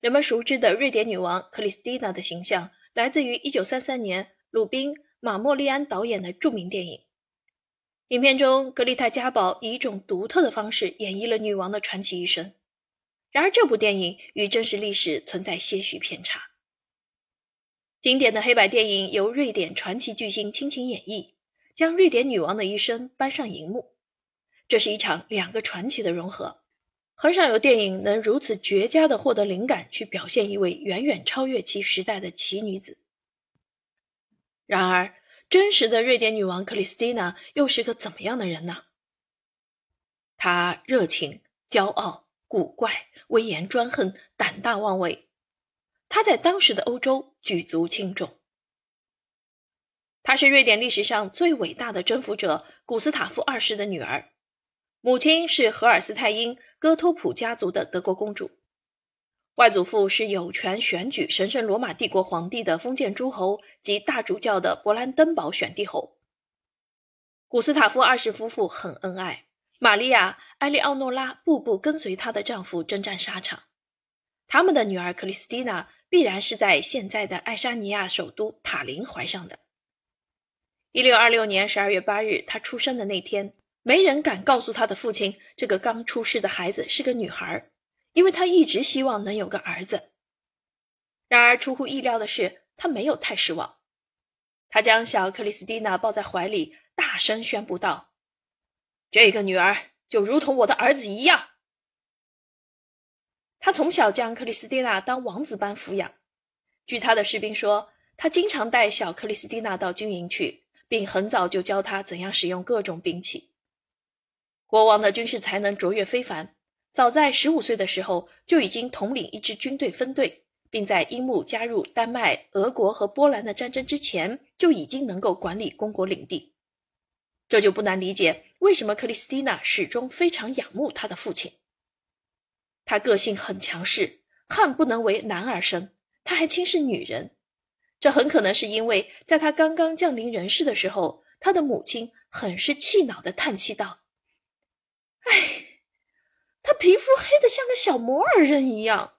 人们熟知的瑞典女王克里斯蒂娜的形象来自于1933年鲁宾·马莫利安导演的著名电影。影片中，格丽泰·嘉宝以一种独特的方式演绎了女王的传奇一生。然而，这部电影与真实历史存在些许偏差。经典的黑白电影由瑞典传奇巨星倾情演绎，将瑞典女王的一生搬上荧幕。这是一场两个传奇的融合。很少有电影能如此绝佳地获得灵感，去表现一位远远超越其时代的奇女子。然而，真实的瑞典女王克里斯蒂娜又是个怎么样的人呢？她热情、骄傲、古怪、威严专横、胆大妄为。她在当时的欧洲举足轻重。她是瑞典历史上最伟大的征服者古斯塔夫二世的女儿。母亲是荷尔斯泰因哥托普家族的德国公主，外祖父是有权选举神圣罗马帝国皇帝的封建诸侯及大主教的勃兰登堡选帝侯。古斯塔夫二世夫妇很恩爱，玛利亚·埃利奥诺拉步步跟随她的丈夫征战沙场。他们的女儿克里斯蒂娜必然是在现在的爱沙尼亚首都塔林怀上的。一六二六年十二月八日，她出生的那天。没人敢告诉他的父亲，这个刚出世的孩子是个女孩，因为他一直希望能有个儿子。然而，出乎意料的是，他没有太失望。他将小克里斯蒂娜抱在怀里，大声宣布道：“这个女儿就如同我的儿子一样。”他从小将克里斯蒂娜当王子般抚养。据他的士兵说，他经常带小克里斯蒂娜到军营去，并很早就教她怎样使用各种兵器。国王的军事才能卓越非凡，早在十五岁的时候就已经统领一支军队分队，并在樱木加入丹麦、俄国和波兰的战争之前就已经能够管理公国领地。这就不难理解为什么克里斯蒂娜始终非常仰慕他的父亲。他个性很强势，汉不能为男儿生，他还轻视女人。这很可能是因为在他刚刚降临人世的时候，他的母亲很是气恼地叹气道。哎，他皮肤黑的像个小摩尔人一样。